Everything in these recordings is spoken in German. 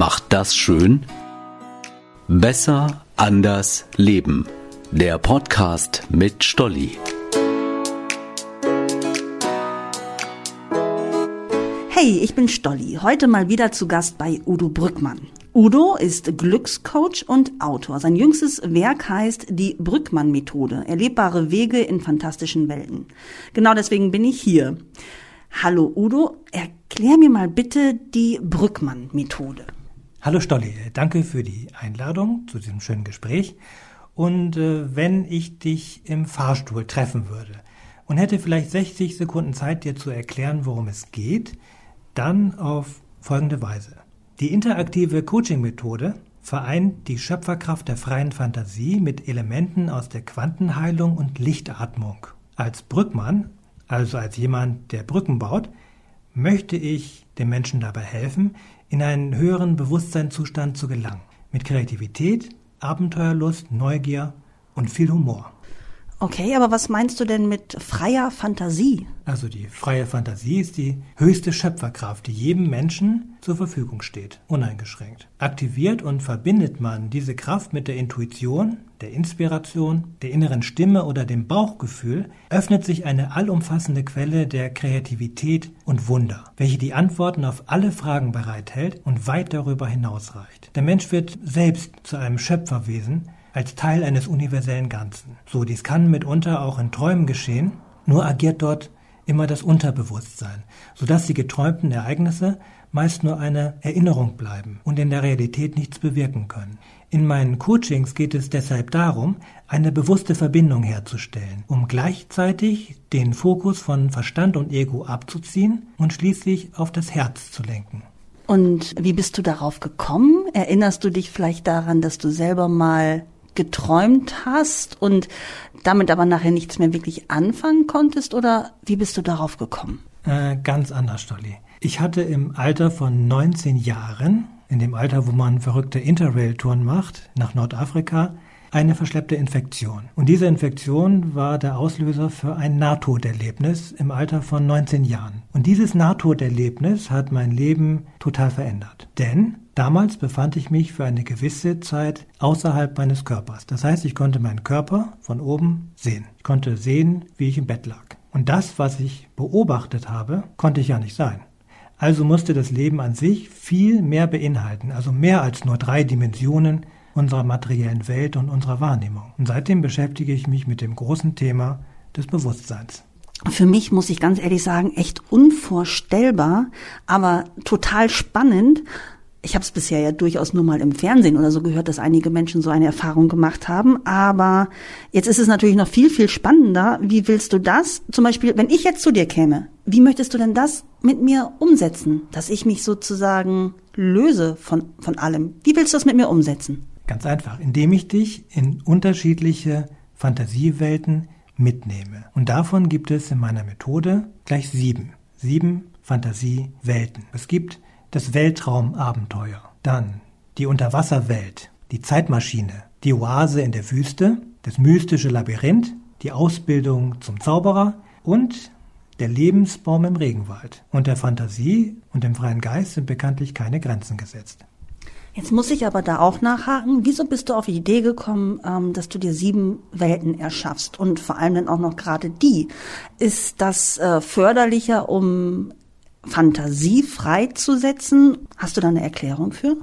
macht das schön? Besser, anders, leben. Der Podcast mit Stolli. Hey, ich bin Stolli. Heute mal wieder zu Gast bei Udo Brückmann. Udo ist Glückscoach und Autor. Sein jüngstes Werk heißt die Brückmann-Methode. Erlebbare Wege in fantastischen Welten. Genau deswegen bin ich hier. Hallo Udo, erklär mir mal bitte die Brückmann-Methode. Hallo Stolli, danke für die Einladung zu diesem schönen Gespräch. Und äh, wenn ich dich im Fahrstuhl treffen würde und hätte vielleicht 60 Sekunden Zeit, dir zu erklären, worum es geht, dann auf folgende Weise. Die interaktive Coaching-Methode vereint die Schöpferkraft der freien Fantasie mit Elementen aus der Quantenheilung und Lichtatmung. Als Brückmann, also als jemand, der Brücken baut, möchte ich den Menschen dabei helfen, in einen höheren Bewusstseinszustand zu gelangen. Mit Kreativität, Abenteuerlust, Neugier und viel Humor. Okay, aber was meinst du denn mit freier Fantasie? Also die freie Fantasie ist die höchste Schöpferkraft, die jedem Menschen zur Verfügung steht, uneingeschränkt. Aktiviert und verbindet man diese Kraft mit der Intuition, der Inspiration, der inneren Stimme oder dem Bauchgefühl, öffnet sich eine allumfassende Quelle der Kreativität und Wunder, welche die Antworten auf alle Fragen bereithält und weit darüber hinausreicht. Der Mensch wird selbst zu einem Schöpferwesen, als Teil eines universellen Ganzen. So, dies kann mitunter auch in Träumen geschehen, nur agiert dort immer das Unterbewusstsein, sodass die geträumten Ereignisse meist nur eine Erinnerung bleiben und in der Realität nichts bewirken können. In meinen Coachings geht es deshalb darum, eine bewusste Verbindung herzustellen, um gleichzeitig den Fokus von Verstand und Ego abzuziehen und schließlich auf das Herz zu lenken. Und wie bist du darauf gekommen? Erinnerst du dich vielleicht daran, dass du selber mal geträumt hast und damit aber nachher nichts mehr wirklich anfangen konntest oder wie bist du darauf gekommen? Äh, ganz anders, Stolli. Ich hatte im Alter von 19 Jahren, in dem Alter, wo man verrückte Interrail-Touren macht, nach Nordafrika, eine verschleppte Infektion. Und diese Infektion war der Auslöser für ein Nahtoderlebnis im Alter von 19 Jahren. Und dieses Nahtoderlebnis hat mein Leben total verändert. Denn damals befand ich mich für eine gewisse Zeit außerhalb meines Körpers. Das heißt, ich konnte meinen Körper von oben sehen. Ich konnte sehen, wie ich im Bett lag. Und das, was ich beobachtet habe, konnte ich ja nicht sein. Also musste das Leben an sich viel mehr beinhalten, also mehr als nur drei Dimensionen, unserer materiellen Welt und unserer Wahrnehmung. Und seitdem beschäftige ich mich mit dem großen Thema des Bewusstseins. Für mich muss ich ganz ehrlich sagen, echt unvorstellbar, aber total spannend. Ich habe es bisher ja durchaus nur mal im Fernsehen oder so gehört, dass einige Menschen so eine Erfahrung gemacht haben. Aber jetzt ist es natürlich noch viel, viel spannender. Wie willst du das? Zum Beispiel, wenn ich jetzt zu dir käme, wie möchtest du denn das mit mir umsetzen? Dass ich mich sozusagen löse von, von allem. Wie willst du das mit mir umsetzen? Ganz einfach, indem ich dich in unterschiedliche Fantasiewelten mitnehme. Und davon gibt es in meiner Methode gleich sieben. Sieben Fantasiewelten. Es gibt das Weltraumabenteuer, dann die Unterwasserwelt, die Zeitmaschine, die Oase in der Wüste, das mystische Labyrinth, die Ausbildung zum Zauberer und der Lebensbaum im Regenwald. Und der Fantasie und dem freien Geist sind bekanntlich keine Grenzen gesetzt. Jetzt muss ich aber da auch nachhaken. Wieso bist du auf die Idee gekommen, ähm, dass du dir sieben Welten erschaffst und vor allem dann auch noch gerade die? Ist das äh, förderlicher, um Fantasie freizusetzen? Hast du da eine Erklärung für?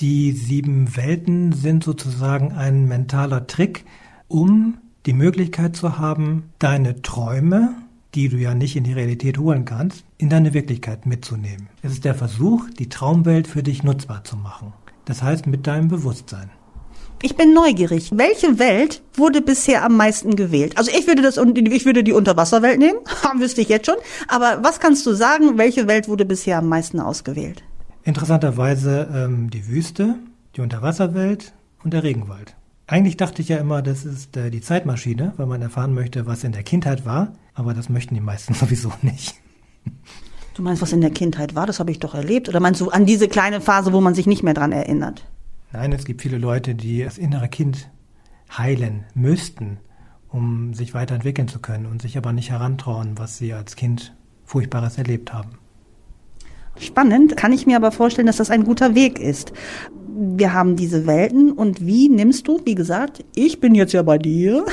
Die sieben Welten sind sozusagen ein mentaler Trick, um die Möglichkeit zu haben, deine Träume die du ja nicht in die Realität holen kannst, in deine Wirklichkeit mitzunehmen. Es ist der Versuch, die Traumwelt für dich nutzbar zu machen. Das heißt mit deinem Bewusstsein. Ich bin neugierig. Welche Welt wurde bisher am meisten gewählt? Also ich würde das, ich würde die Unterwasserwelt nehmen, wüsste ich jetzt schon. Aber was kannst du sagen? Welche Welt wurde bisher am meisten ausgewählt? Interessanterweise ähm, die Wüste, die Unterwasserwelt und der Regenwald. Eigentlich dachte ich ja immer, das ist äh, die Zeitmaschine, weil man erfahren möchte, was in der Kindheit war. Aber das möchten die meisten sowieso nicht. Du meinst, was in der Kindheit war? Das habe ich doch erlebt. Oder meinst du an diese kleine Phase, wo man sich nicht mehr dran erinnert? Nein, es gibt viele Leute, die das innere Kind heilen müssten, um sich weiterentwickeln zu können und sich aber nicht herantrauen, was sie als Kind Furchtbares erlebt haben. Spannend, kann ich mir aber vorstellen, dass das ein guter Weg ist. Wir haben diese Welten und wie nimmst du, wie gesagt, ich bin jetzt ja bei dir.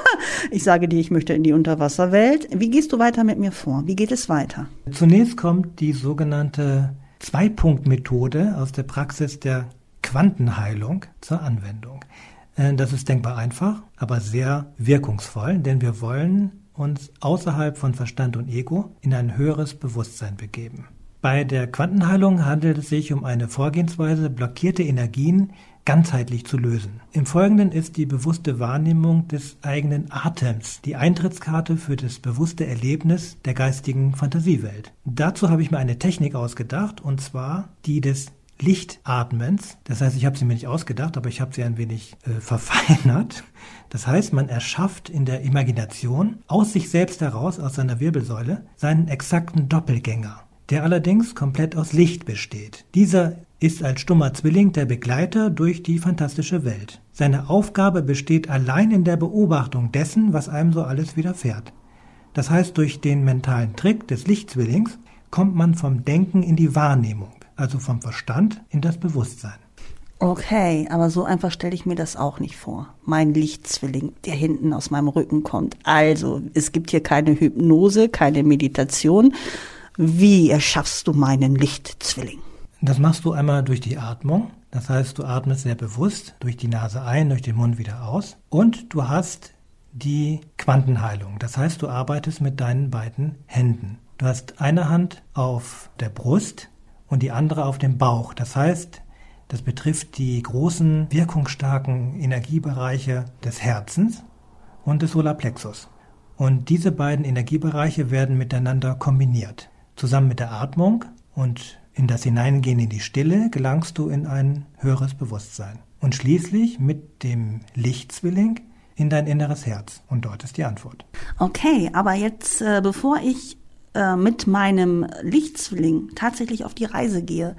ich sage dir, ich möchte in die Unterwasserwelt. Wie gehst du weiter mit mir vor? Wie geht es weiter? Zunächst kommt die sogenannte Zwei-Punkt-Methode aus der Praxis der Quantenheilung zur Anwendung. Äh, das ist denkbar einfach, aber sehr wirkungsvoll, denn wir wollen uns außerhalb von Verstand und Ego in ein höheres Bewusstsein begeben. Bei der Quantenheilung handelt es sich um eine Vorgehensweise, blockierte Energien ganzheitlich zu lösen. Im Folgenden ist die bewusste Wahrnehmung des eigenen Atems die Eintrittskarte für das bewusste Erlebnis der geistigen Fantasiewelt. Dazu habe ich mir eine Technik ausgedacht, und zwar die des Lichtatmens. Das heißt, ich habe sie mir nicht ausgedacht, aber ich habe sie ein wenig äh, verfeinert. Das heißt, man erschafft in der Imagination aus sich selbst heraus, aus seiner Wirbelsäule, seinen exakten Doppelgänger, der allerdings komplett aus Licht besteht. Dieser ist als stummer Zwilling der Begleiter durch die fantastische Welt. Seine Aufgabe besteht allein in der Beobachtung dessen, was einem so alles widerfährt. Das heißt, durch den mentalen Trick des Lichtzwillings kommt man vom Denken in die Wahrnehmung also vom Verstand in das Bewusstsein. Okay, aber so einfach stelle ich mir das auch nicht vor. Mein Lichtzwilling, der hinten aus meinem Rücken kommt. Also, es gibt hier keine Hypnose, keine Meditation. Wie erschaffst du meinen Lichtzwilling? Das machst du einmal durch die Atmung. Das heißt, du atmest sehr bewusst durch die Nase ein, durch den Mund wieder aus. Und du hast die Quantenheilung. Das heißt, du arbeitest mit deinen beiden Händen. Du hast eine Hand auf der Brust, und die andere auf dem Bauch. Das heißt, das betrifft die großen, wirkungsstarken Energiebereiche des Herzens und des Solarplexus. Und diese beiden Energiebereiche werden miteinander kombiniert. Zusammen mit der Atmung und in das Hineingehen in die Stille gelangst du in ein höheres Bewusstsein. Und schließlich mit dem Lichtzwilling in dein inneres Herz. Und dort ist die Antwort. Okay, aber jetzt, äh, bevor ich äh, mit meinem Lichtzwilling tatsächlich auf die Reise gehe,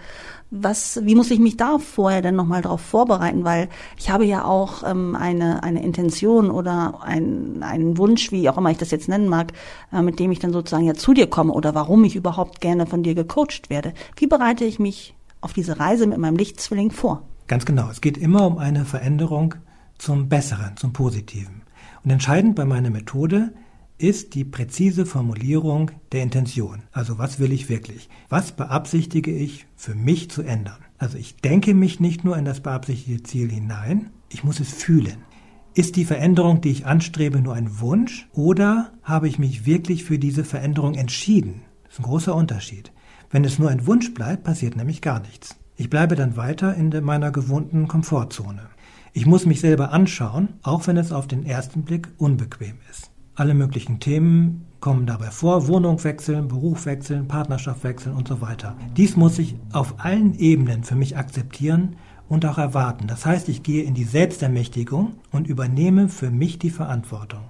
was, wie muss ich mich da vorher denn nochmal darauf vorbereiten? Weil ich habe ja auch ähm, eine, eine Intention oder ein, einen Wunsch, wie auch immer ich das jetzt nennen mag, äh, mit dem ich dann sozusagen ja zu dir komme oder warum ich überhaupt gerne von dir gecoacht werde. Wie bereite ich mich auf diese Reise mit meinem Lichtzwilling vor? Ganz genau. Es geht immer um eine Veränderung zum Besseren, zum Positiven. Und entscheidend bei meiner Methode ist die präzise Formulierung der Intention. Also was will ich wirklich? Was beabsichtige ich für mich zu ändern? Also ich denke mich nicht nur in das beabsichtigte Ziel hinein, ich muss es fühlen. Ist die Veränderung, die ich anstrebe, nur ein Wunsch oder habe ich mich wirklich für diese Veränderung entschieden? Das ist ein großer Unterschied. Wenn es nur ein Wunsch bleibt, passiert nämlich gar nichts. Ich bleibe dann weiter in meiner gewohnten Komfortzone. Ich muss mich selber anschauen, auch wenn es auf den ersten Blick unbequem ist. Alle möglichen Themen kommen dabei vor. Wohnung wechseln, Beruf wechseln, Partnerschaft wechseln und so weiter. Dies muss ich auf allen Ebenen für mich akzeptieren und auch erwarten. Das heißt, ich gehe in die Selbstermächtigung und übernehme für mich die Verantwortung.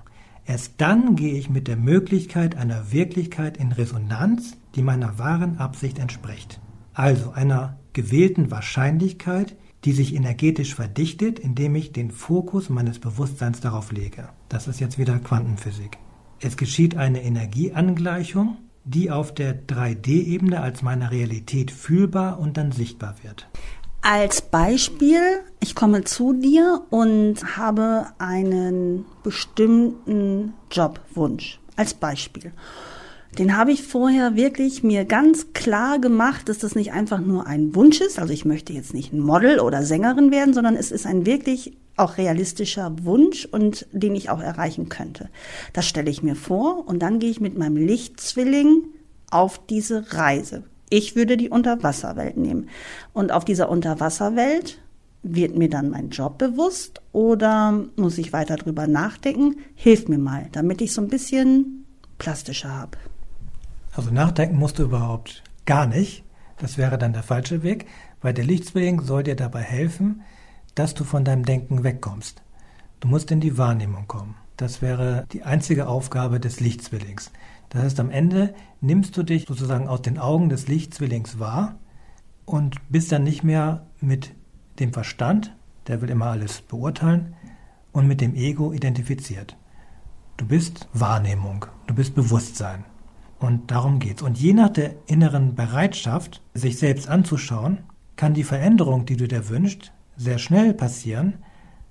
Erst dann gehe ich mit der Möglichkeit einer Wirklichkeit in Resonanz, die meiner wahren Absicht entspricht. Also einer gewählten Wahrscheinlichkeit, die sich energetisch verdichtet, indem ich den Fokus meines Bewusstseins darauf lege. Das ist jetzt wieder Quantenphysik. Es geschieht eine Energieangleichung, die auf der 3D-Ebene als meine Realität fühlbar und dann sichtbar wird. Als Beispiel, ich komme zu dir und habe einen bestimmten Jobwunsch. Als Beispiel den habe ich vorher wirklich mir ganz klar gemacht, dass das nicht einfach nur ein Wunsch ist. Also ich möchte jetzt nicht ein Model oder Sängerin werden, sondern es ist ein wirklich auch realistischer Wunsch und den ich auch erreichen könnte. Das stelle ich mir vor und dann gehe ich mit meinem Lichtzwilling auf diese Reise. Ich würde die Unterwasserwelt nehmen. Und auf dieser Unterwasserwelt wird mir dann mein Job bewusst oder muss ich weiter drüber nachdenken? Hilf mir mal, damit ich so ein bisschen plastischer habe. Also nachdenken musst du überhaupt gar nicht. Das wäre dann der falsche Weg, weil der Lichtzwilling soll dir dabei helfen, dass du von deinem Denken wegkommst. Du musst in die Wahrnehmung kommen. Das wäre die einzige Aufgabe des Lichtzwillings. Das heißt, am Ende nimmst du dich sozusagen aus den Augen des Lichtzwillings wahr und bist dann nicht mehr mit dem Verstand, der will immer alles beurteilen, und mit dem Ego identifiziert. Du bist Wahrnehmung, du bist Bewusstsein. Und darum geht's. Und je nach der inneren Bereitschaft, sich selbst anzuschauen, kann die Veränderung, die du dir wünschst, sehr schnell passieren,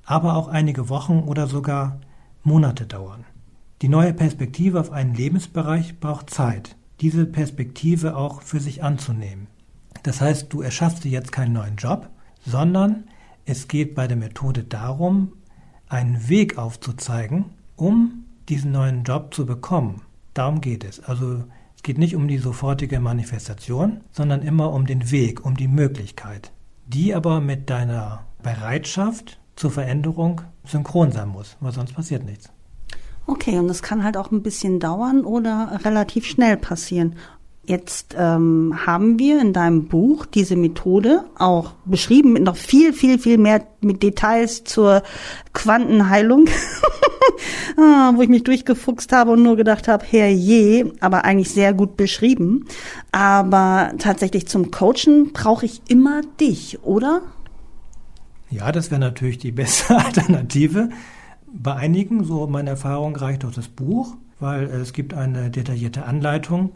aber auch einige Wochen oder sogar Monate dauern. Die neue Perspektive auf einen Lebensbereich braucht Zeit, diese Perspektive auch für sich anzunehmen. Das heißt, du erschaffst dir jetzt keinen neuen Job, sondern es geht bei der Methode darum, einen Weg aufzuzeigen, um diesen neuen Job zu bekommen. Darum geht es. Also es geht nicht um die sofortige Manifestation, sondern immer um den Weg, um die Möglichkeit, die aber mit deiner Bereitschaft zur Veränderung synchron sein muss, weil sonst passiert nichts. Okay, und das kann halt auch ein bisschen dauern oder relativ schnell passieren. Jetzt ähm, haben wir in deinem Buch diese Methode auch beschrieben mit noch viel, viel, viel mehr mit Details zur Quantenheilung, ah, wo ich mich durchgefuchst habe und nur gedacht habe, herrje, aber eigentlich sehr gut beschrieben. Aber tatsächlich zum Coachen brauche ich immer dich, oder? Ja, das wäre natürlich die beste Alternative. Bei einigen, so meine Erfahrung, reicht auch das Buch, weil es gibt eine detaillierte Anleitung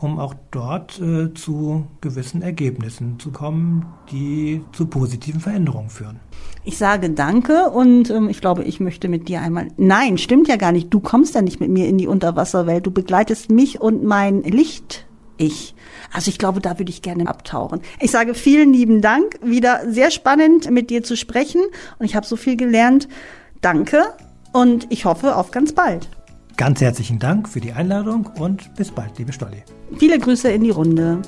um auch dort äh, zu gewissen Ergebnissen zu kommen, die zu positiven Veränderungen führen. Ich sage danke und ähm, ich glaube, ich möchte mit dir einmal. Nein, stimmt ja gar nicht. Du kommst ja nicht mit mir in die Unterwasserwelt. Du begleitest mich und mein Licht. Ich. Also ich glaube, da würde ich gerne abtauchen. Ich sage vielen lieben Dank. Wieder sehr spannend, mit dir zu sprechen. Und ich habe so viel gelernt. Danke und ich hoffe auf ganz bald. Ganz herzlichen Dank für die Einladung und bis bald, liebe Stolli. Viele Grüße in die Runde.